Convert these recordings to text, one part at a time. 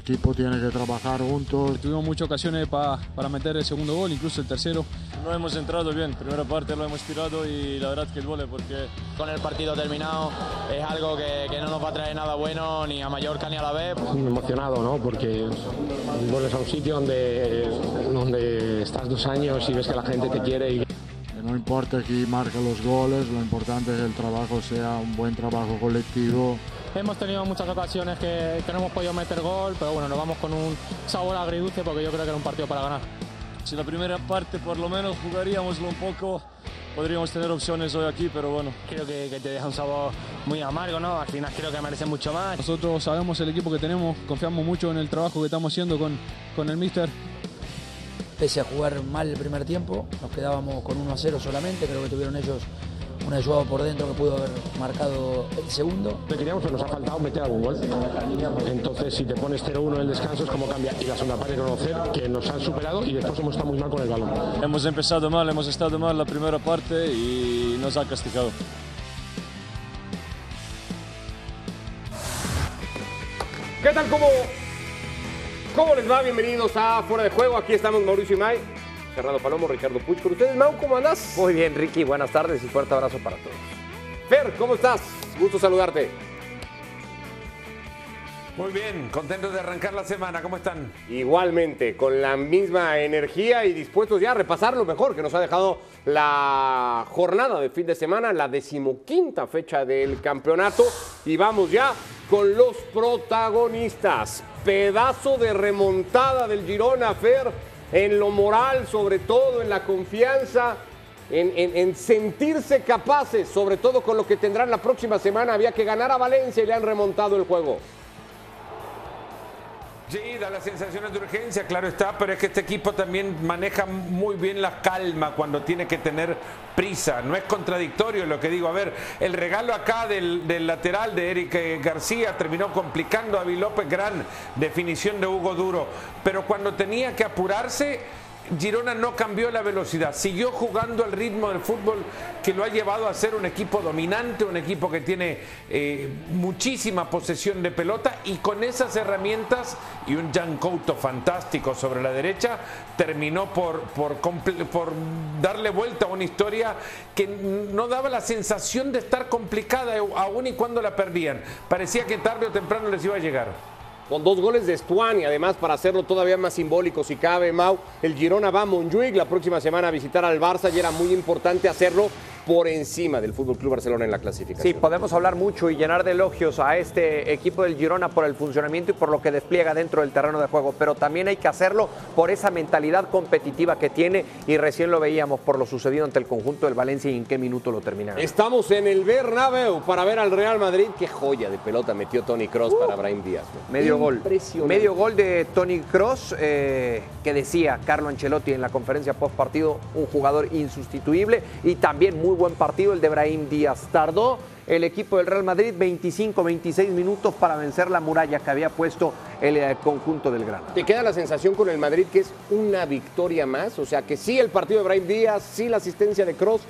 equipo tiene que trabajar juntos. Tuvimos muchas ocasiones pa- para meter el segundo gol, incluso el tercero. No hemos entrado bien, primera parte lo hemos tirado y la verdad que el vole porque Con el partido terminado es algo que, que no nos va a traer nada bueno ni a Mallorca ni a la vez. emocionado, ¿no? Porque vuelves a un sitio donde, donde estás dos años y ves que la gente te quiere y Que no importa quién marca los goles, lo importante es que el trabajo sea un buen trabajo colectivo. Hemos tenido muchas ocasiones que, que no hemos podido meter gol, pero bueno, nos vamos con un sabor agridulce porque yo creo que era un partido para ganar. si la primera parte por lo menos jugaríamoslo un poco, podríamos tener opciones hoy aquí, pero bueno. Creo que, que te deja un sabor muy amargo, ¿no? Al final creo que merece mucho más. Nosotros sabemos el equipo que tenemos, confiamos mucho en el trabajo que estamos haciendo con, con el míster. Pese a jugar mal el primer tiempo, nos quedábamos con 1 a 0 solamente, creo que tuvieron ellos un ayudado por dentro que pudo haber marcado el segundo. te queríamos, pero nos ha faltado meter algún gol. Entonces, si te pones 0-1 en el descanso, es como cambia. Y la segunda parte, conocer que nos han superado y después hemos estado muy mal con el balón. Hemos empezado mal, hemos estado mal la primera parte y nos ha castigado. ¿Qué tal? ¿Cómo, ¿Cómo les va? Bienvenidos a Fuera de Juego. Aquí estamos Mauricio Imay, Fernando Palomo, Ricardo Puch. Con ustedes, Mau, ¿cómo andas? Muy bien, Ricky, buenas tardes y fuerte abrazo para todos. Fer, ¿cómo estás? Gusto saludarte. Muy bien, contento de arrancar la semana. ¿Cómo están? Igualmente, con la misma energía y dispuestos ya a repasar lo mejor que nos ha dejado la jornada de fin de semana, la decimoquinta fecha del campeonato. Y vamos ya con los protagonistas. Pedazo de remontada del Girona, Fer, en lo moral, sobre todo en la confianza. En, en- en sentirse capaces, sobre todo con lo que tendrán la próxima semana. Había que ganar a Valencia y le han remontado el juego. Sí, da las sensaciones de urgencia, claro está, pero es que este equipo también maneja muy bien la calma cuando tiene que tener prisa. No es contradictorio lo que digo. A ver, el regalo acá del, lateral de Eric eh, García terminó complicando a Avi López, gran definición de Hugo Duro. Pero cuando tenía que apurarse, Girona no cambió la velocidad, siguió jugando al ritmo del fútbol que lo ha llevado a ser un equipo dominante, un equipo que tiene eh, muchísima posesión de pelota y con esas herramientas y un Jan Couto fantástico sobre la derecha, terminó por, por, por darle vuelta a una historia que no daba la sensación de estar complicada aún y cuando la perdían. Parecía que tarde o temprano les iba a llegar. Con dos goles de Stuani, además para hacerlo todavía más simbólico si cabe, Mau. El Girona va a la próxima semana a visitar al Barça y era muy importante hacerlo por encima del Fútbol Club Barcelona en la clasificación. Sí, podemos hablar mucho y llenar de elogios a este equipo del Girona por el funcionamiento y por lo que despliega dentro del terreno de juego, pero también hay que hacerlo por esa mentalidad competitiva que tiene y recién lo veíamos por lo sucedido ante el conjunto del Valencia y en qué minuto lo terminaron. Estamos en el Bernabéu para ver al Real Madrid. Qué joya de pelota metió Tony Cross para Brahim Díaz. ¿no? Uh. Medio gol. Medio gol de Tony Cross, que decía Carlo Ancelotti en la conferencia post partido, un jugador insustituible y también muy buen partido el de Brahim Díaz. Tardó el equipo del Real Madrid 25-26 minutos para vencer la muralla que había puesto el eh, conjunto del Gran. ¿Te queda la sensación con el Madrid que es una victoria más? O sea, que sí el partido de Brahim Díaz, sí la asistencia de Cross,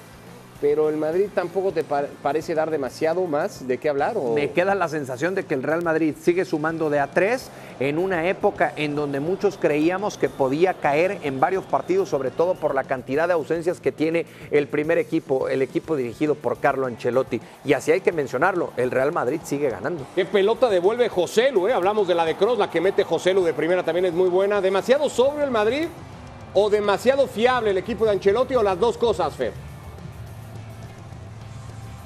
pero el Madrid tampoco te pa- parece dar demasiado más de qué hablar. ¿o? Me queda la sensación de que el Real Madrid sigue sumando de a tres en una época en donde muchos creíamos que podía caer en varios partidos, sobre todo por la cantidad de ausencias que tiene el primer equipo, el equipo dirigido por Carlo Ancelotti. Y así hay que mencionarlo, el Real Madrid sigue ganando. ¿Qué pelota devuelve José Lu? eh? Hablamos de la de Cross, la que mete José Lu de primera también es muy buena. ¿Demasiado sobrio el Madrid o demasiado fiable el equipo de Ancelotti o las dos cosas, Fer?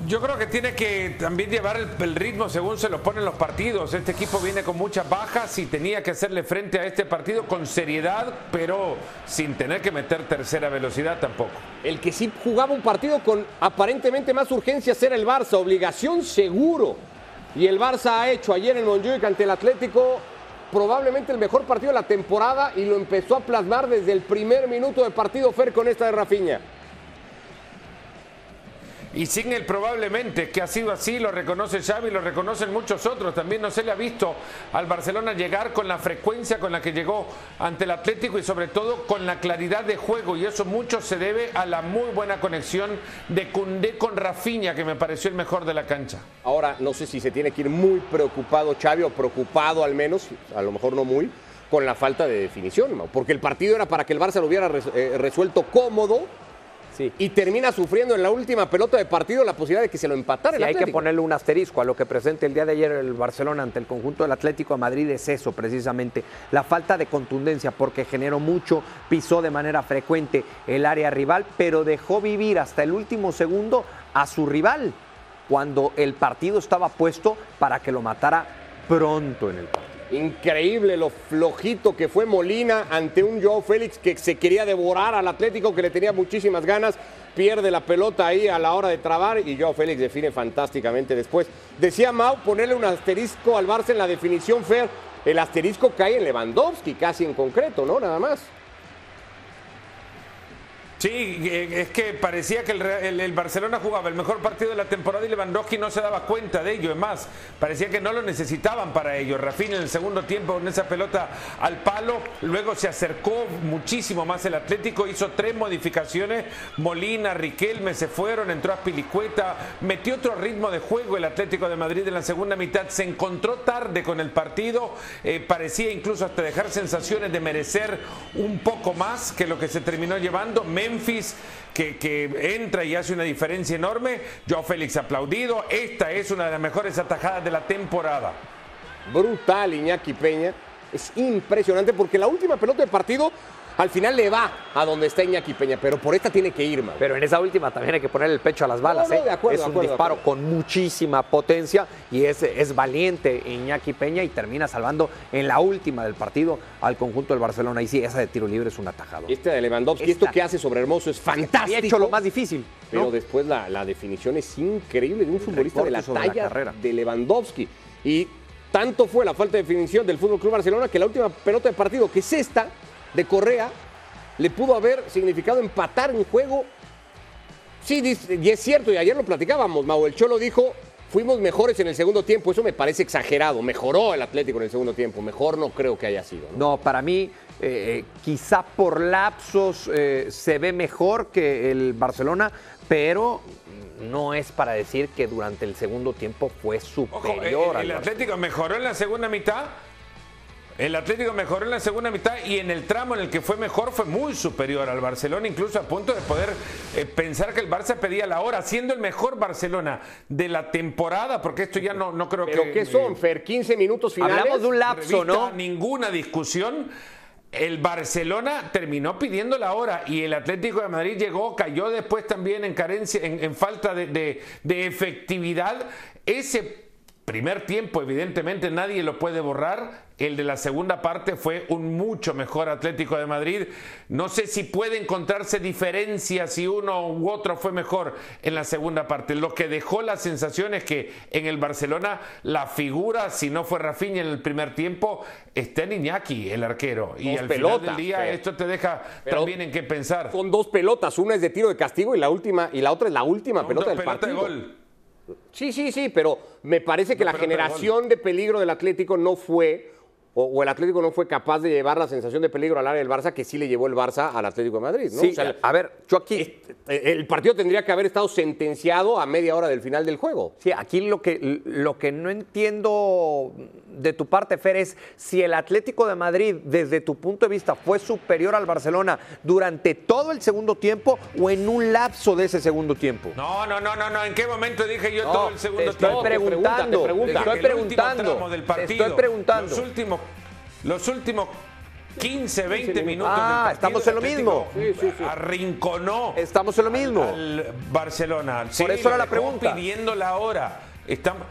Yo creo que tiene que también llevar el, ritmo según se lo ponen los partidos. Este equipo viene con muchas bajas y tenía que hacerle frente a este partido con seriedad, pero sin tener que meter tercera velocidad tampoco. El que sí jugaba un partido con aparentemente más urgencias era el Barça, obligación seguro. Y el Barça ha hecho ayer en Montjuic ante el Atlético probablemente el mejor partido de la temporada y lo empezó a plasmar desde el primer minuto de partido Fer con esta de Rafinha. Y sin el probablemente, que ha sido así, lo reconoce Xavi, lo reconocen muchos otros. También no se le ha visto al Barcelona llegar con la frecuencia con la que llegó ante el Atlético y sobre todo con la claridad de juego. Y eso mucho se debe a la muy buena conexión de Cundé con Rafinha, que me pareció el mejor de la cancha. Ahora, no sé si se tiene que ir muy preocupado Xavi o preocupado al menos, a lo mejor no muy, con la falta de definición, porque el partido era para que el Barça lo hubiera eh, resuelto cómodo y termina sufriendo en la última pelota de partido la posibilidad de que se lo empatara Sí, el hay que ponerle un asterisco a lo que presenta el día de ayer el Barcelona ante el conjunto del Atlético de Madrid es eso precisamente, la falta de contundencia porque generó mucho, pisó de manera frecuente el área rival, pero dejó vivir hasta el último segundo a su rival cuando el partido estaba puesto para que lo matara pronto en el partido. Increíble lo flojito que fue Molina ante un Joao Félix que se quería devorar al Atlético, que le tenía muchísimas ganas. Pierde la pelota ahí a la hora de trabar y Joao Félix define fantásticamente después. Decía Mau ponerle un asterisco al Barça en la definición Fer. El asterisco cae en Lewandowski, casi en concreto, ¿no? Nada más. Sí, eh, es que parecía que el, Barcelona jugaba el mejor partido de la temporada y Lewandowski no se daba cuenta de ello. Es más, parecía que no lo necesitaban para ello. Rafinha en el segundo tiempo con esa pelota al palo, luego se acercó muchísimo más el Atlético, hizo tres modificaciones. Molina, Riquelme se fueron, entró a Pilicueta, metió otro ritmo de juego el Atlético de Madrid en la segunda mitad. Se encontró tarde con el partido, eh, parecía incluso hasta dejar sensaciones de merecer un poco más que lo que se terminó llevando. Que, que entra y hace una diferencia enorme. Joao Félix aplaudido. Esta es una de las mejores atajadas de la temporada. Brutal Iñaki Peña. Es impresionante porque la última pelota de partido al final le va a donde está Iñaki Peña, pero por esta tiene que ir, Mau. Pero en esa última también hay que ponerle el pecho a las balas. No, no, ¿eh? de acuerdo, es un acuerdo, disparo con muchísima potencia y es, es valiente Iñaki Peña y termina salvando en la última del partido al conjunto del Barcelona. Y sí, esa de tiro libre es un atajado. Este de Lewandowski, Esta- esto que hace sobre Hermoso es fantástico. Había hecho lo más difícil. Pero después la, la definición es increíble de un futbolista de la la talla carrera. de Lewandowski. Y tanto fue la falta de definición del Fútbol Club Barcelona que la última pelota de partido, que es esta, de Correa, le pudo haber significado empatar un juego. Sí, y es cierto, y ayer lo platicábamos, Mau. El Cholo dijo. Fuimos mejores en el segundo tiempo, eso me parece exagerado. Mejoró el Atlético en el segundo tiempo, mejor no creo que haya sido. ¿no? No, para mí, eh, quizá por lapsos eh, se ve mejor que el Barcelona, pero no es para decir que durante el segundo tiempo fue Ojo, superior eh, el. Atlético mejoró en la segunda mitad. El Atlético mejoró en la segunda mitad y en el tramo en el que fue mejor fue muy superior al Barcelona, incluso a punto de poder eh, pensar que el Barça pedía la hora, siendo el mejor Barcelona de la temporada, porque esto ya no, no creo ¿Pero que... qué son, Fer? ¿15 minutos finales? Hablamos de un lapso, ¿no? Ninguna discusión. El Barcelona terminó pidiendo la hora y el Atlético de Madrid llegó, cayó después también en carencia, en, en falta de, de- de efectividad. Ese primer tiempo, evidentemente, nadie lo puede borrar. El de la segunda parte fue un mucho mejor Atlético de Madrid. No sé si puede encontrarse diferencias si uno u otro fue mejor en la segunda parte. Lo que dejó la sensación es que en el Barcelona la figura, si no fue Rafinha en el primer tiempo, está en Iñaki, el arquero. Y Dos al pelotas, final del día esto te deja también en qué pensar. Son dos pelotas, una es de tiro de castigo y la última y la otra es la última pelota del pelota de partido. gol. Sí, sí, sí, pero me parece que la de generación de peligro del Atlético no fue o, o el Atlético no fue capaz de llevar la sensación de peligro al área del Barça que sí le llevó el Barça al Atlético de Madrid, ¿no? Sí, O sea, a ver, yo aquí... eh, el partido tendría que haber estado sentenciado a media hora del final del juego. Sí, aquí lo que, lo que no entiendo de tu parte, Fer, es si el Atlético de Madrid, desde tu punto de vista, fue superior al Barcelona durante todo el segundo tiempo o en un lapso de ese segundo tiempo. No, no, no, no, no. ¿En qué momento dije yo No, todo el segundo te estoy tiempo? preguntando, te pregunta. estoy preguntando, del te partido, estoy preguntando. Los últimos, los últimos 15, 20 minutos. Ah, del estamos en lo el Atlético mismo. Arrinconó Estamos en lo mismo. al Barcelona. Por eso era lo la pregunta. pidiendo la hora. Estamos,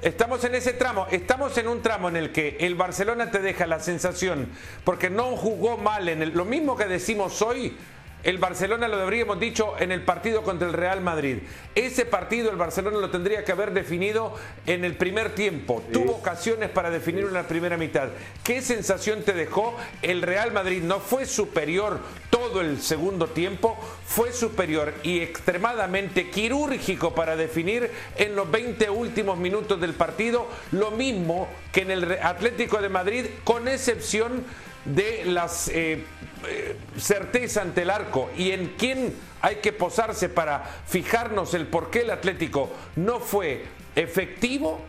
estamos en ese tramo. Estamos en un tramo en el que el Barcelona te deja la sensación, porque no jugó mal en el, lo mismo que decimos hoy. El Barcelona lo habríamos dicho en el partido contra el Real Madrid. Ese partido el Barcelona lo tendría que haber definido en el primer tiempo. Tuvo ocasiones para definirlo en la primera mitad. ¿Qué sensación te dejó? El Real Madrid no fue superior todo todo el segundo tiempo, fue superior y extremadamente quirúrgico para definir en los 20 últimos minutos del partido, lo mismo que en el Atlético de Madrid, con excepción de las eh, eh, certeza ante el arco y en quién hay que posarse para fijarnos el por qué el Atlético no fue efectivo,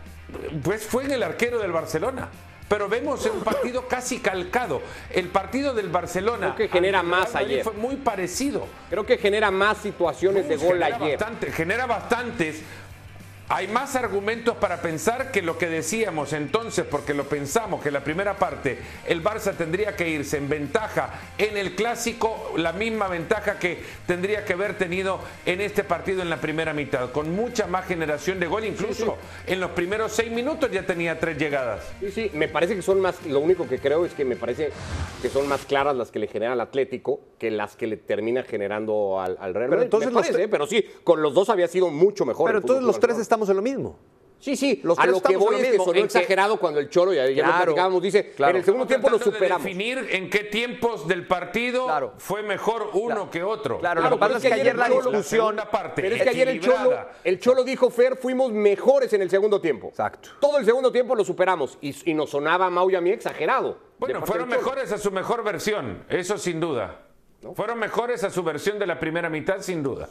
pues fue en el arquero del Barcelona. Pero vemos un partido casi calcado. El partido del Barcelona Creo que genera más ayer. fue muy parecido. Creo que genera más situaciones de gol genera ayer. bastante- genera bastantes. Hay más argumentos para pensar que lo que decíamos entonces, porque lo pensamos que la primera parte el Barça tendría que irse en ventaja en el clásico, la misma ventaja que tendría que haber tenido en este partido en la primera mitad, con mucha más generación de gol, incluso en los primeros seis minutos ya tenía tres llegadas. Sí, sí, me parece que son más, lo único que creo es que me parece que son más claras las que le genera al Atlético que las que le termina generando al, al Real Pero entonces Me los parece, tre- ¿eh? pero sí, con los dos había sido mucho mejor. Pero entonces los tres Barcelona. Estamos en lo mismo. Sí, sí, Los a lo que voy lo es que mismo, sonó en que- exagerado cuando el Cholo, ya, ya lo Claro, platicábamos, dice, claro. en el segundo tiempo lo de superamos. definir en qué tiempos del partido fue mejor uno que otro. Claro, Claro, lo que pasa es que ayer la el Cholo- discusión... parte, Pero es que ayer el Cholo, el Cholo dijo, Fer, fuimos mejores en el segundo tiempo. Exacto. Todo el segundo tiempo lo superamos y, y nos sonaba a Mau y a mí exagerado. Bueno, fueron mejores a su mejor versión, eso sin duda. Fueron mejores a su versión de la primera mitad, sin duda.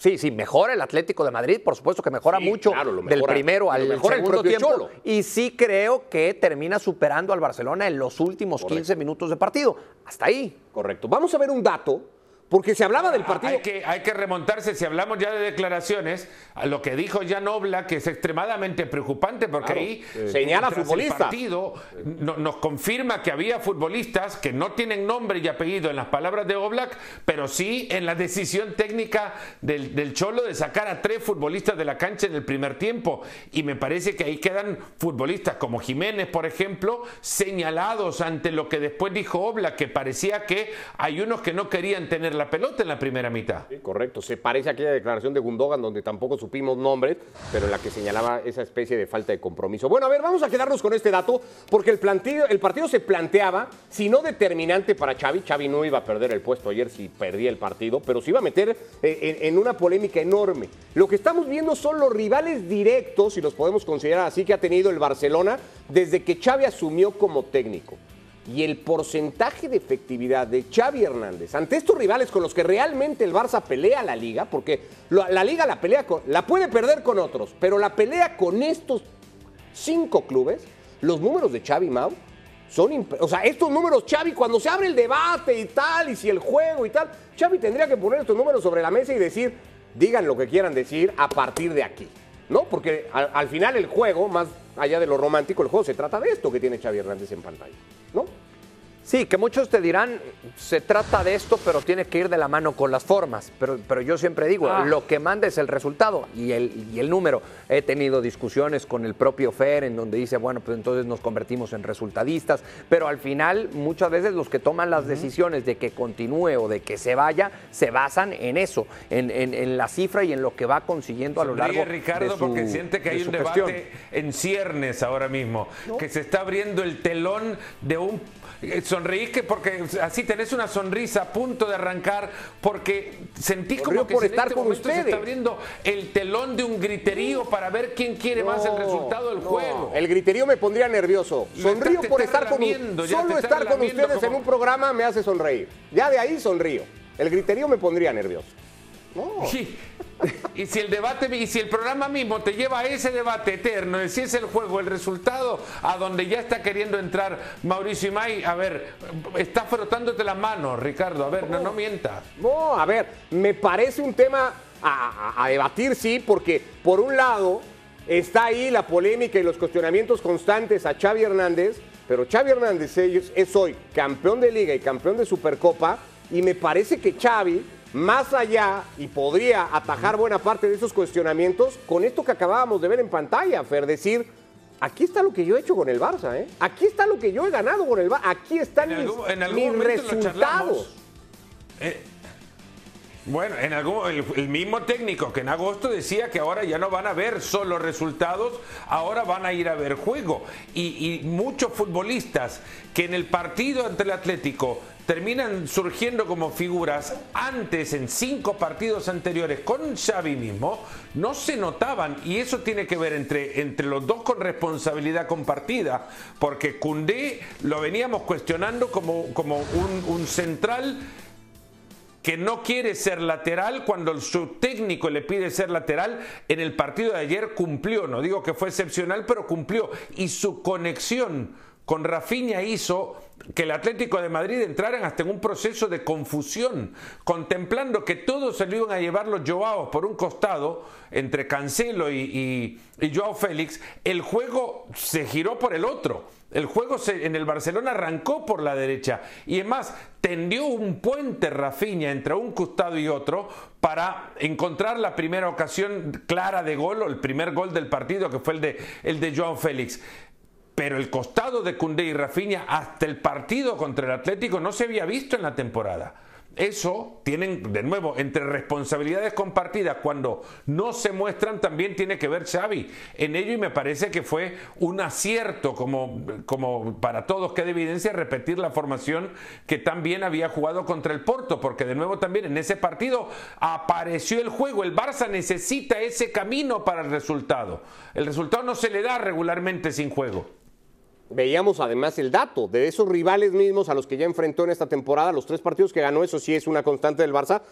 Sí, sí, mejora el Atlético de Madrid, por supuesto que mejora Sí, mucho claro, del primero al mejora el segundo propio tiempo. Cholo. Y sí creo que termina superando al Barcelona en los últimos 15 minutos de partido. Hasta ahí. Correcto. Vamos a ver un dato, porque se hablaba del partido. Hay que, hay que remontarse, si hablamos ya de declaraciones, a lo que dijo Jan Oblak, que es extremadamente preocupante, porque Claro, ahí sí. Señala tras el partido no- nos confirma que había futbolistas que no tienen nombre y apellido en las palabras de Oblak, pero sí en la decisión técnica del, del Cholo de sacar a tres futbolistas de la cancha en el primer tiempo. Y me parece que ahí quedan futbolistas como Jiménez, por ejemplo, señalados ante lo que después dijo Oblak, que parecía que hay unos que no querían tener la pelota en la primera mitad. Correcto, se parece a aquella declaración de Gundogan donde tampoco supimos nombres, pero en la que señalaba esa especie de falta de compromiso. Bueno, a ver, vamos a quedarnos con este dato, porque el, el partido se planteaba, si no determinante para Xavi, Xavi no iba a perder el puesto ayer si perdía el partido, pero se iba a meter eh, en, en una polémica enorme. Lo que estamos viendo son los rivales directos, si los podemos considerar así, que ha tenido el Barcelona desde que Xavi asumió como técnico y el porcentaje de efectividad de Xavi Hernández ante estos rivales con los que realmente el Barça pelea la liga, porque la liga la pelea con, la puede perder con otros, pero la pelea con estos cinco clubes, los números de Xavi Mau son, o sea, estos números Xavi cuando se abre el debate y tal y si el juego y tal, Xavi tendría que poner estos números sobre la mesa y decir, digan lo que quieran decir a partir de aquí. ¿No? Porque al, al final el juego, más allá de lo romántico, el juego se trata de esto que tiene Xavi Hernández en pantalla. ¿No? Sí, que muchos te dirán, se trata de esto, pero tiene que ir de la mano con las formas. Pero, pero yo siempre digo, Ah. lo que manda es el resultado y el, y el número. He tenido discusiones con el propio Fer en donde dice, bueno, pues entonces nos convertimos en resultadistas. Pero al final, muchas veces los que toman las decisiones de que continúe o de que se vaya, se basan en eso, en, en- en la cifra y en lo que va consiguiendo a lo largo Ricardo de su, porque siente que hay un debate gestión. en ciernes ahora mismo, que se está abriendo el telón de un sonreís que porque así tenés una sonrisa a punto de arrancar porque sentís como que por en estar este con momento se ustedes. está abriendo el telón de un griterío para ver quién quiere más el resultado del no. juego. El griterío me pondría nervioso. Sonrío por estar con ya Solo estar con ustedes en un programa me hace sonreír. Ya de ahí sonrío. El griterío me pondría nervioso. No. Y, y si el debate y si el programa mismo te lleva a ese debate eterno de si es el juego el resultado a donde ya está queriendo entrar Mauricio Imay, a ver, está frotándote las manos, Ricardo, a ver, no, mientas. No, a ver, me parece un tema a debatir, sí, porque por un lado está ahí la polémica y los cuestionamientos constantes a Xavi Hernández, pero Xavi Hernández es, es hoy campeón de liga y campeón de Supercopa, y me parece que Xavi, más allá, y podría atajar buena parte de esos cuestionamientos con esto que acabábamos de ver en pantalla, Fer, decir... Aquí está lo que yo he hecho con el Barça, ¿eh? Aquí está lo que yo he ganado con el Barça. Aquí están En mis, algún- en algún mis momento lo resultados. Eh, Bueno, en algún, el, el mismo técnico que en agosto decía que ahora ya no van a ver solo resultados, ahora van a ir a ver juego. Y, y muchos futbolistas que en el partido ante el Atlético terminan surgiendo como figuras. Antes en cinco partidos anteriores con Xavi mismo, no se notaban. Y eso tiene que ver entre, entre los dos con responsabilidad compartida, porque Cundé lo veníamos cuestionando como, como un, un central que no quiere ser lateral cuando su técnico le pide ser lateral, en el partido de ayer cumplió, no digo que fue excepcional, pero cumplió. Y su conexión con Rafinha hizo que el Atlético de Madrid entrara hasta en un proceso de confusión, contemplando que todos se lo iban a llevar los Joaos por un costado, entre Cancelo y, Joao Félix, el juego se giró por el otro. El juego en el Barcelona arrancó por la derecha y es más, tendió un puente Rafinha entre un costado y otro para encontrar la primera ocasión clara de gol o el primer gol del partido que fue el de, el de Joao Félix pero el costado de Cundé y Rafinha hasta el partido contra el Atlético no se había visto en la temporada. Eso tienen, de nuevo, entre responsabilidades compartidas, cuando no se muestran, también tiene que ver Xavi en ello y me parece que fue un acierto, como, como para todos queda evidencia, repetir la formación que también había jugado contra el Porto, porque de nuevo también en ese partido apareció el juego, el Barça necesita ese camino para el resultado. El resultado no se le da regularmente sin juego. Veíamos además el dato de esos rivales mismos a los que ya enfrentó en esta temporada, los tres partidos que ganó, eso sí es una constante del Barça,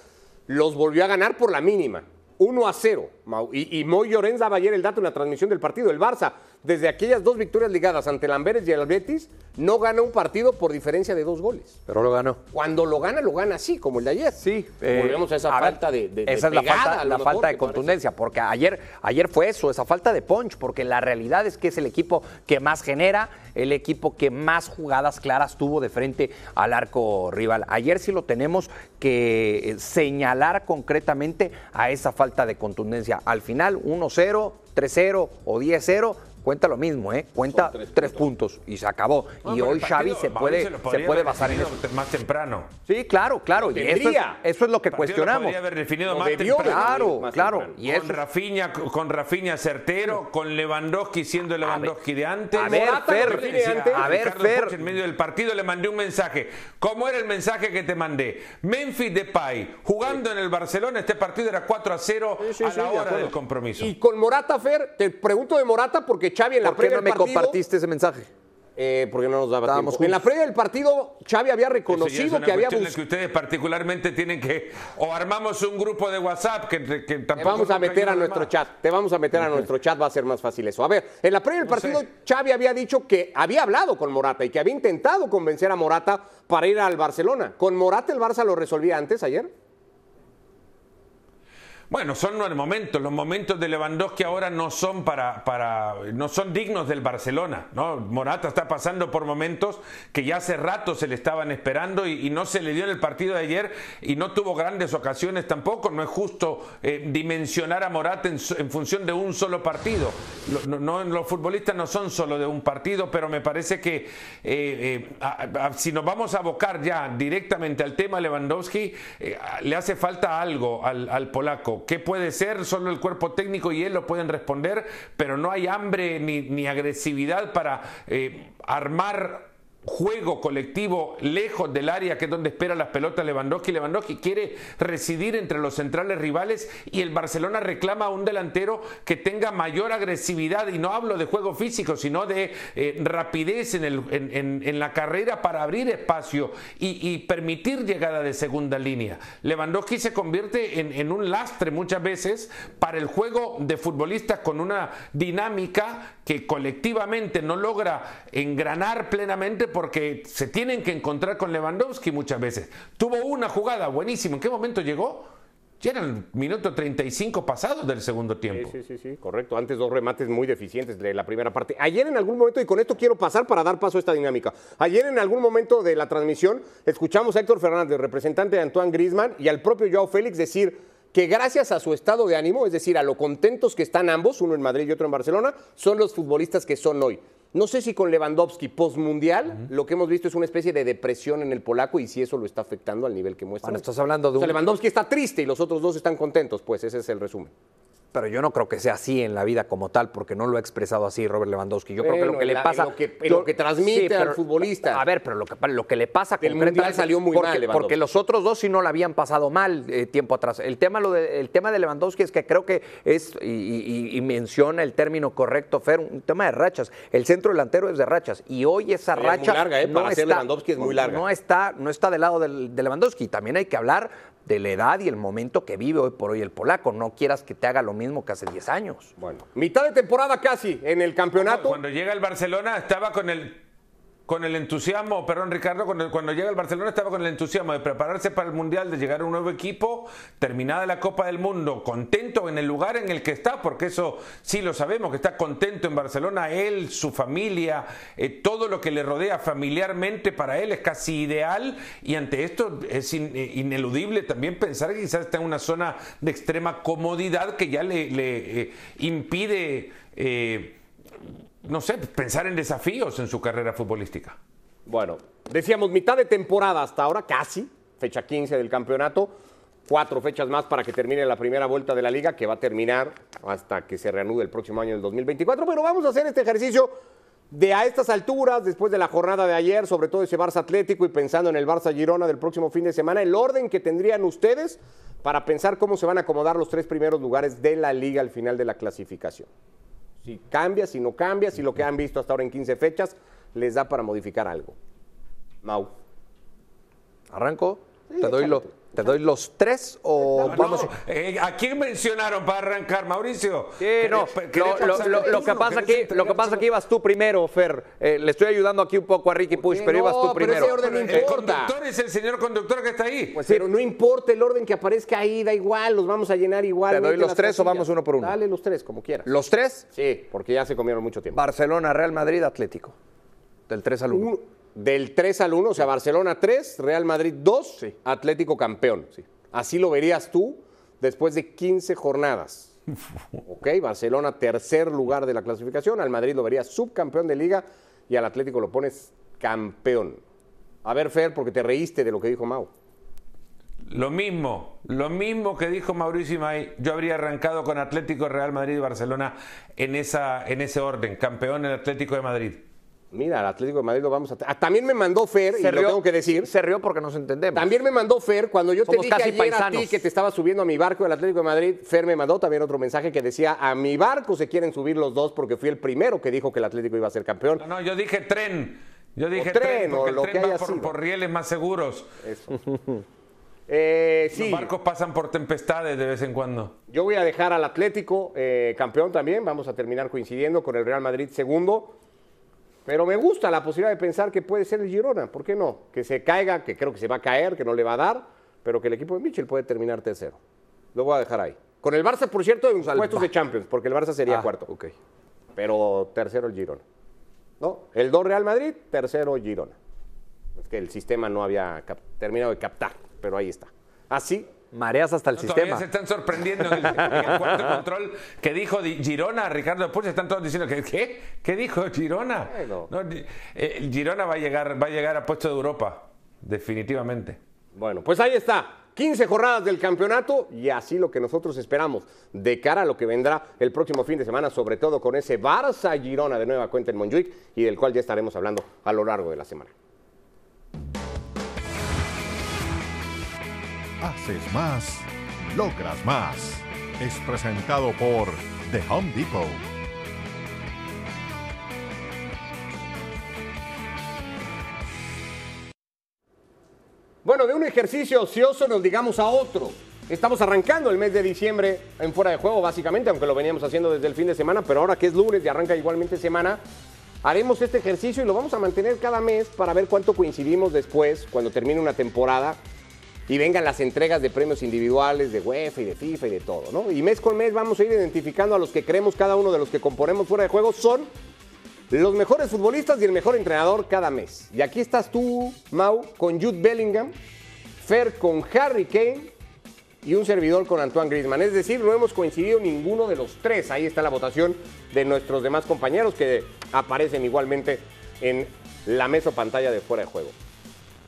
los volvió a ganar por la mínima. 1 a 0. Y, y Moy Llorens daba ayer el dato en la transmisión del partido. El Barça, desde aquellas dos victorias ligadas ante el Amberes y el Betis, no gana un partido por diferencia de dos goles. Pero lo ganó. Cuando lo gana, lo gana así, como el de ayer. Sí. Volvemos a esa a falta de, de- de Esa es la falta, la mejor, falta de parece. contundencia, porque ayer, ayer fue eso, esa falta de punch, porque la realidad es que es el equipo que más genera, el equipo que más jugadas claras tuvo de frente al arco rival. Ayer sí lo tenemos que eh, señalar concretamente a esa falta de contundencia. Al final, 1-0, 3-0 o 10-0. Cuenta lo mismo, ¿eh? Cuenta tres, puntos. y se acabó. No, y hoy Xavi se puede, se puede basar en eso. Más temprano. Sí, claro, claro. Y eso es, Tendría. eso es lo que cuestionamos. podría haber definido más debió temprano. Claro, más claro. temprano. Y eso con Rafinha, con Rafinha certero, con Lewandowski siendo el Lewandowski de antes. a ver, Morata Fer, a ver, Fer. En medio del partido le mandé un mensaje. ¿Cómo era el mensaje que te mandé? Memphis Depay, jugando en el Barcelona, este partido era 4 a 0 Sí, sí, a la hora del compromiso. Y con Morata, Fer, te pregunto de Morata porque Xavi en la ¿Por qué previa no me del partido... compartiste ese mensaje? Eh, porque no nos daba Estábamos tiempo. En la juntos. previa del partido, Xavi había reconocido una que había cuestión en bus- que ustedes particularmente tienen que o armamos un grupo de WhatsApp que, que Te tampoco vamos a meter a nuestro más. chat. Te vamos a meter a nuestro chat, va a ser más fácil eso. A ver, en la previa del No partido, sé. Xavi había dicho que había hablado con Morata y que había intentado convencer a Morata para ir al Barcelona. ¿Con Morata el Barça lo resolvía antes ayer? Bueno, son los momentos. Los momentos de Lewandowski ahora no son para, para, no son dignos del Barcelona. ¿no? Morata está pasando por momentos que ya hace rato se le estaban esperando y, no se le dio en el partido de ayer y no tuvo grandes ocasiones tampoco. No es justo eh, dimensionar a Morata en, en función de un solo partido. No, los futbolistas no son solo de un partido, pero me parece que eh, eh, a- si nos vamos a abocar ya directamente al tema Lewandowski, le hace falta algo al, al polaco. ¿Qué puede ser? Solo el cuerpo técnico y él lo pueden responder, pero no hay hambre ni, agresividad para eh, armar juego colectivo lejos del área que es donde espera las pelotas Lewandowski. Lewandowski quiere residir entre los centrales rivales y el Barcelona reclama a un delantero que tenga mayor agresividad y no hablo de juego físico sino de eh, rapidez en, el- en- la carrera para abrir espacio y, y permitir llegada de segunda línea. Lewandowski se convierte en un lastre muchas veces para el juego de futbolistas con una dinámica que colectivamente no logra engranar plenamente porque se tienen que encontrar con Lewandowski muchas veces. Tuvo una jugada buenísima. ¿En qué momento llegó? Ya era el minuto 35 pasado del segundo tiempo. Sí, sí, sí, correcto. Antes dos remates muy deficientes de la primera parte. Ayer en algún momento, y con esto quiero pasar para dar paso a esta dinámica. Ayer en algún momento de la transmisión escuchamos a Héctor Fernández, representante de Antoine Griezmann, y al propio Joao Félix decir que gracias a su estado de ánimo, es decir, a lo contentos que están ambos, uno en Madrid y otro en Barcelona, son los futbolistas que son hoy. No sé si con Lewandowski postmundial lo que hemos visto es una especie de depresión en el polaco y si eso lo está afectando al nivel que muestra. Bueno, estás hablando de O sea, un- Lewandowski está triste y los otros dos están contentos, pues ese es el resumen. Pero yo no creo que sea así en la vida como tal, porque no lo ha expresado así Robert Lewandowski. Yo creo que lo que le pasa. lo que- lo que transmite al pero- futbolista. A ver, pero lo que, lo que le pasa Mundial salió muy porque, mal, Lewandowski. Porque los otros dos sí no la habían pasado mal eh, tiempo atrás. El tema, lo de, el tema de Lewandowski es que creo que es, y, y- y menciona el término correcto, Fer, un tema de rachas. El centro delantero es de rachas. Y hoy esa Sí, es muy racha. larga, ¿eh? no Para ser está, Lewandowski es muy larga. No está, no está del lado de Lewandowski. También hay que hablar de la edad y el momento que vive hoy por hoy el polaco. No quieras que te haga lo mismo que hace 10 años. Bueno, mitad de temporada casi en el campeonato. Cuando llega el Barcelona estaba con el con el entusiasmo, perdón Ricardo, cuando, llega el Barcelona estaba con el entusiasmo de prepararse para el Mundial, de llegar a un nuevo equipo, terminada la Copa del Mundo, contento en el lugar en el que está, porque eso sí lo sabemos, que está contento en Barcelona, él, su familia, eh, todo lo que le rodea familiarmente para él es casi ideal y ante esto es eh, ineludible también pensar que quizás está en una zona de extrema comodidad que ya le, eh, impide... no sé, pensar en desafíos en su carrera futbolística. Bueno, decíamos mitad de temporada hasta ahora, casi, fecha 15 del campeonato. Cuatro fechas más para que termine la primera vuelta de la liga, que va a terminar hasta que se reanude el próximo año del 2024. Pero vamos a hacer este ejercicio de a estas alturas, después de la jornada de ayer, sobre todo ese Barça Atlético y pensando en el Barça Girona del próximo fin de semana, el orden que tendrían ustedes para pensar cómo se van a acomodar los tres primeros lugares de la liga al final de la clasificación. Si cambia, si no cambia, si lo que han visto hasta ahora en 15 fechas les da para modificar algo. Mau. ¿Arranco? ¿Te, doy lo- ¿Te doy los tres o vamos? No, eh, ¿A quién mencionaron para arrancar, Mauricio? Sí, no, ¿Querés- querés lo, lo- lo- el lo que pasa ¿Querés aquí, lo que pasa el que ibas tú primero, Fer. Eh, le estoy ayudando aquí un poco a Ricky Push, pero ibas tú Pero primero. ese orden no El importa. conductor es el señor conductor que está ahí. Pues, Pero no importa el orden que aparezca ahí, da igual, los vamos a llenar igual. ¿Te doy los tres o vamos uno por uno? Dale los tres, como quieras. Los tres, Sí, porque ya se comieron mucho tiempo. Barcelona, Real Madrid, Atlético. Del 3 al 1. Del 3 al 1, o sea, Barcelona 3, Real Madrid 2, Sí. Atlético campeón. Así lo verías tú después de 15 jornadas. ok, Barcelona tercer lugar de la clasificación, al Madrid lo verías subcampeón de liga y al Atlético lo pones campeón. A ver, Fer, porque te reíste de lo que dijo Mau. Lo mismo, lo mismo que dijo Mauricio Imay, yo habría arrancado con Atlético, Real Madrid y Barcelona en, esa, en ese orden, campeón el Atlético de Madrid. Mira, al Atlético de Madrid lo vamos a... Ah, También me mandó Fer, y lo tengo que decir, Se rió porque nos entendemos. También me mandó Fer, cuando yo Somos te dije a ti que te estaba subiendo a mi barco del Atlético de Madrid, Fer me mandó también otro mensaje que decía, a mi barco se quieren subir los dos porque fui el primero que dijo que el Atlético iba a ser campeón. No, no, yo dije tren. Yo dije tren, tren, o porque el lo tren que va haya por, sido. por rieles más seguros. Eh, sí, Los barcos pasan por tempestades de vez en cuando. yo voy a dejar al Atlético eh, campeón también, vamos a terminar coincidiendo con el Real Madrid segundo, pero me gusta la posibilidad de pensar que puede ser el Girona, ¿por qué no? Que se caiga, que creo que se va a caer, que no le va a dar, pero que el equipo de Michel puede terminar tercero. Lo voy a dejar ahí. Con el Barça, por cierto, en puestos de Champions, porque el Barça sería Ah, cuarto. ok. pero tercero el Girona. ¿No? El 2 Real Madrid, tercero Girona. Es que el sistema no había terminado de captar, pero ahí está. Así, Mareas hasta el No, todavía sistema. se están sorprendiendo en el, el cuarto control que dijo Di- Girona, Ricardo Puig, están todos diciendo que ¿qué? ¿Qué dijo Girona? Bueno. No, eh, Girona va a llegar, va a llegar a puesto de Europa, definitivamente. bueno, pues ahí está. 15 jornadas del campeonato y así lo que nosotros esperamos de cara a lo que vendrá el próximo fin de semana, sobre todo con ese Barça Girona de nueva cuenta en Montjuic y del cual ya estaremos hablando a lo largo de la semana. Haces más, logras más. Es presentado por The Home Depot. Bueno, de un ejercicio ocioso nos digamos a otro. Estamos arrancando el mes de diciembre en fuera de juego, básicamente, aunque lo veníamos haciendo desde el fin de semana, pero ahora que es lunes y arranca igualmente semana, haremos este ejercicio y lo vamos a mantener cada mes para ver cuánto coincidimos después, cuando termine una temporada y vengan las entregas de premios individuales de UEFA y de FIFA y de todo, ¿no? Y mes con mes vamos a ir identificando a los que creemos cada uno de los que componemos fuera de juego son los mejores futbolistas y el mejor entrenador cada mes. Y aquí estás tú, Mau, con Jude Bellingham, Fer con Harry Kane y un servidor con Antoine Griezmann. Es decir, no hemos coincidido ninguno de los tres. Ahí está la votación de nuestros demás compañeros que aparecen igualmente en la mesa o pantalla de fuera de juego.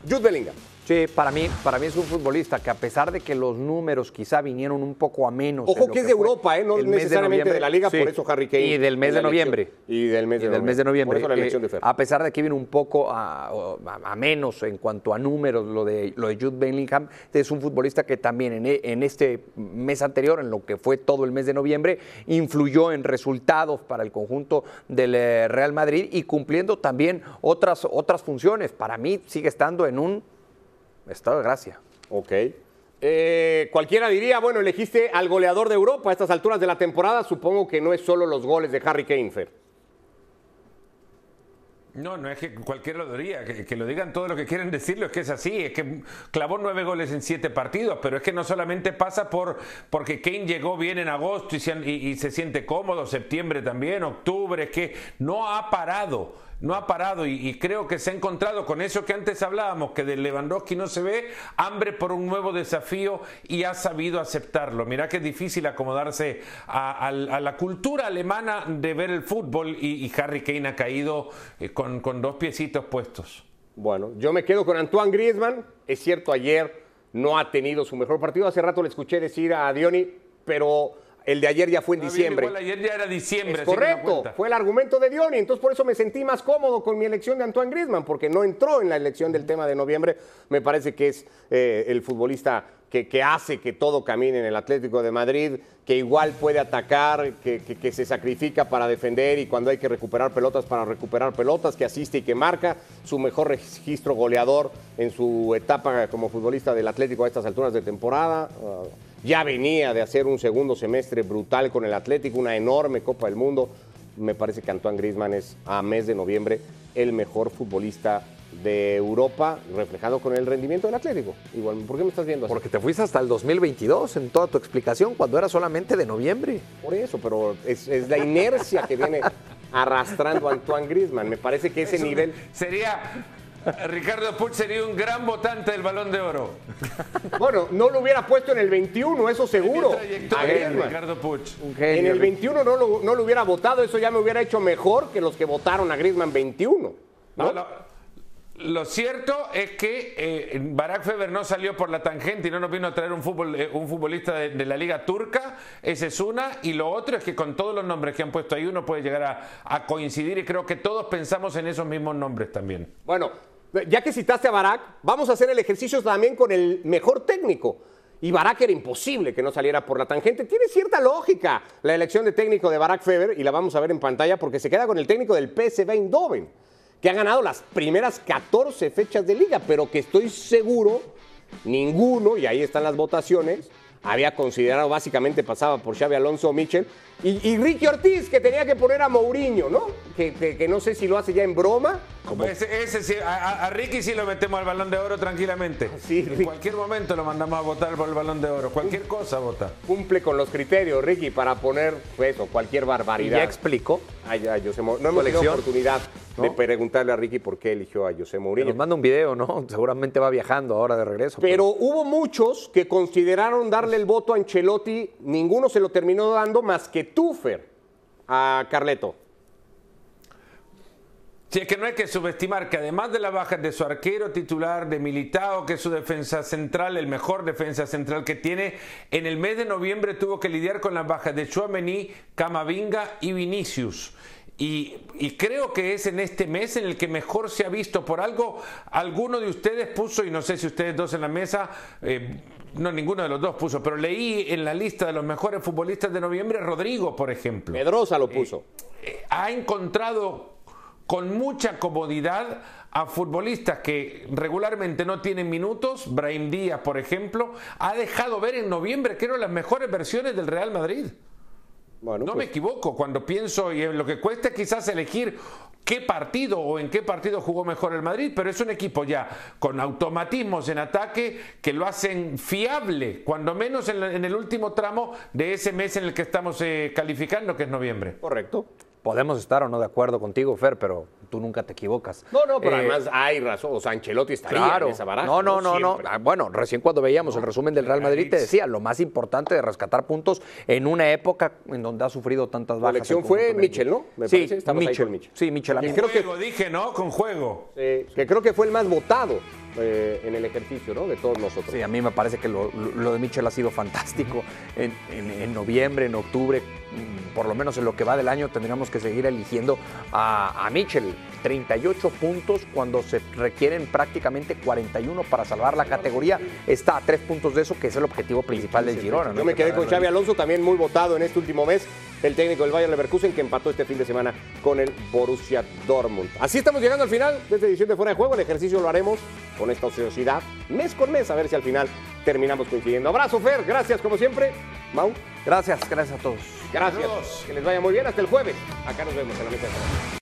Jude Bellingham. Sí, para mí, para mí es un futbolista que a pesar de que los números quizá vinieron un poco a menos. Ojo que es de Europa, ¿eh? no necesariamente de, noviembre. la liga, Sí. por eso Harry Kane. Y del mes de noviembre. Y del mes de Y del noviembre. mes de noviembre. Por eso la Eh, elección de Fer. a pesar de que viene un poco a, a- a menos en cuanto a números lo de, lo de Jude Bellingham, es un futbolista que también en, e- en este mes anterior, en lo que fue todo el mes de noviembre, influyó en resultados para el conjunto del eh, Real Madrid y cumpliendo también otras, otras funciones. Para mí sigue estando en un estado de gracia. Ok. Eh, cualquiera diría, bueno, elegiste al goleador de Europa a estas alturas de la temporada. Supongo que no es solo los goles de Harry Kane, Fer. No, no es que cualquiera lo diría, que, que lo digan todo lo que quieren decirlo, es que es así, es que clavó nueve goles en siete partidos, pero es que no solamente pasa por porque Kane llegó bien en agosto y se, y- y se siente cómodo, septiembre también, octubre, es que no ha parado. No ha parado y, creo que se ha encontrado con eso que antes hablábamos, que de Lewandowski no se ve, hambre por un nuevo desafío y ha sabido aceptarlo. Mirá que es difícil acomodarse a, la cultura alemana de ver el fútbol y, y Harry Kane ha caído eh, con, con dos piecitos puestos. Bueno, yo me quedo con Antoine Griezmann. Es cierto, ayer no ha tenido su mejor partido. Hace rato le escuché decir a Dioni, pero el de ayer ya fue en bien, diciembre. igual ayer ya era diciembre. Es correcto, fue el argumento de Dioni, entonces por eso me sentí más cómodo con mi elección de Antoine Griezmann, porque no entró en la elección del tema de noviembre. Me parece que es eh, el futbolista que, que hace que todo camine en el Atlético de Madrid, que igual puede atacar, que, que- que se sacrifica para defender y cuando hay que recuperar pelotas para recuperar pelotas, que asiste y que marca su mejor registro goleador en su etapa como futbolista del Atlético a estas alturas de temporada. Ya venía de hacer un segundo semestre brutal con el Atlético, una enorme Copa del Mundo. Me parece que Antoine Griezmann es a mes de noviembre el mejor futbolista de Europa, reflejado con el rendimiento del Atlético. Igual, ¿por qué me estás viendo así? Porque te fuiste hasta el 2022 en toda tu explicación, cuando era solamente de noviembre. Por eso, pero es, es la inercia que viene arrastrando a Antoine Griezmann. Me parece que ese nivel Sería. Ricardo Puig sería un gran votante del balón de oro. Bueno, no lo hubiera puesto en el 21, eso seguro. A. Ricardo Puig. En el 21 no lo, no lo hubiera votado, eso ya me hubiera hecho mejor que los que votaron a Griezmann 21. ¿no? No, lo, lo cierto es que eh, Barack Feber no salió por la tangente y no nos vino a traer un, fútbol, eh, un futbolista de, de la liga turca. Esa es una. Y lo otro es que con todos los nombres que han puesto ahí uno puede llegar a, a coincidir y creo que todos pensamos en esos mismos nombres también. Bueno, ya que citaste a Barak, vamos a hacer el ejercicio también con el mejor técnico. Y Barak era imposible que no saliera por la tangente. Tiene cierta lógica la elección de técnico de Barak Feber, y la vamos a ver en pantalla porque se queda con el técnico del PSV Eindhoven, que ha ganado las primeras 14 fechas de liga, pero que estoy seguro ninguno, y ahí están las votaciones, había considerado básicamente pasaba por Xavi Alonso o Michel, y, y Ricky Ortiz, que tenía que poner a Mourinho, ¿no? Que, que- que no sé si lo hace ya en broma. como- Ese, ese sí, a, Ricky sí lo metemos al balón de oro tranquilamente. Sí, en Ricky. cualquier momento lo mandamos a votar por el balón de oro. Cualquier cosa vota. cumple con los criterios, Ricky, para poner pues, o cualquier Y barbaridad. ya explicó. Ay, ay, José no hemos tenido oportunidad de preguntarle a Ricky por qué eligió a José Mourinho. nos manda un video, ¿no? Seguramente va viajando ahora de regreso. Pero hubo muchos que consideraron darle el voto a Ancelotti, ninguno se lo terminó dando más que Tufer a Carleto. Sí, es que no hay que subestimar que además de la baja de su arquero titular, de Militao, que es su defensa central, el mejor defensa central que tiene, en el mes de noviembre tuvo que lidiar con las bajas de Chouameni, Camavinga y Vinicius. Y, y creo que es en este mes en el que mejor se ha visto por algo. Alguno de ustedes puso, y no sé si ustedes dos en la mesa, eh, no ninguno de los dos puso, pero leí en la lista de los mejores futbolistas de noviembre, Rodrigo, por ejemplo Pedrosa lo puso. ha encontrado con mucha comodidad a futbolistas que regularmente no tienen minutos, Brahim Díaz, por ejemplo, ha dejado ver en noviembre que eran las mejores versiones del Real Madrid. Bueno, No pues, me equivoco cuando pienso y en lo que cuesta quizás elegir qué partido o en qué partido jugó mejor el Madrid, pero es un equipo ya con automatismos en ataque que lo hacen fiable, cuando menos en, la- en el último tramo de ese mes en el que estamos eh, calificando, que es noviembre. correcto. Podemos estar o no de acuerdo contigo, Fer, pero tú nunca te equivocas. No, no, pero Eh, además hay razón. O sea, Ancelotti estaría Claro. en esa baraja. no, no, no, no. Ah, Bueno, recién cuando veíamos el resumen del Real Madrid te decía lo más importante de rescatar puntos en una época en donde ha sufrido tantas La bajas. elección el fue Mitchell, ¿no? Me sí, parece, estabas ahí con Mitchell. Sí, Y mí- creo que- juego, dije, ¿no? Con juego. Sí, que creo que fue el más votado. Eh, en el ejercicio, ¿no? De todos nosotros. Sí, a mí me parece que lo, lo de Mitchell ha sido fantástico. En, en- en noviembre, en octubre, mm, por lo menos en lo que va del año, tendríamos que seguir eligiendo a, a Mitchell. 38 puntos cuando se requieren prácticamente 41 para salvar la categoría. Está a tres puntos de eso, que es el objetivo principal del Girona. ¿no? Yo me quedé con. Xavi Alonso, también muy votado en este último mes, el técnico del Bayern Leverkusen que empató este fin de semana con el Borussia Dortmund. Así estamos llegando al final de esta edición de Fuera de Juego. El ejercicio lo haremos con esta ociosidad, mes con mes, a ver si al final terminamos coincidiendo. Abrazo, Fer, gracias como siempre. Mau, Gracias, gracias a todos. gracias. Que les vaya muy bien hasta el jueves. Acá nos vemos en la mesa de.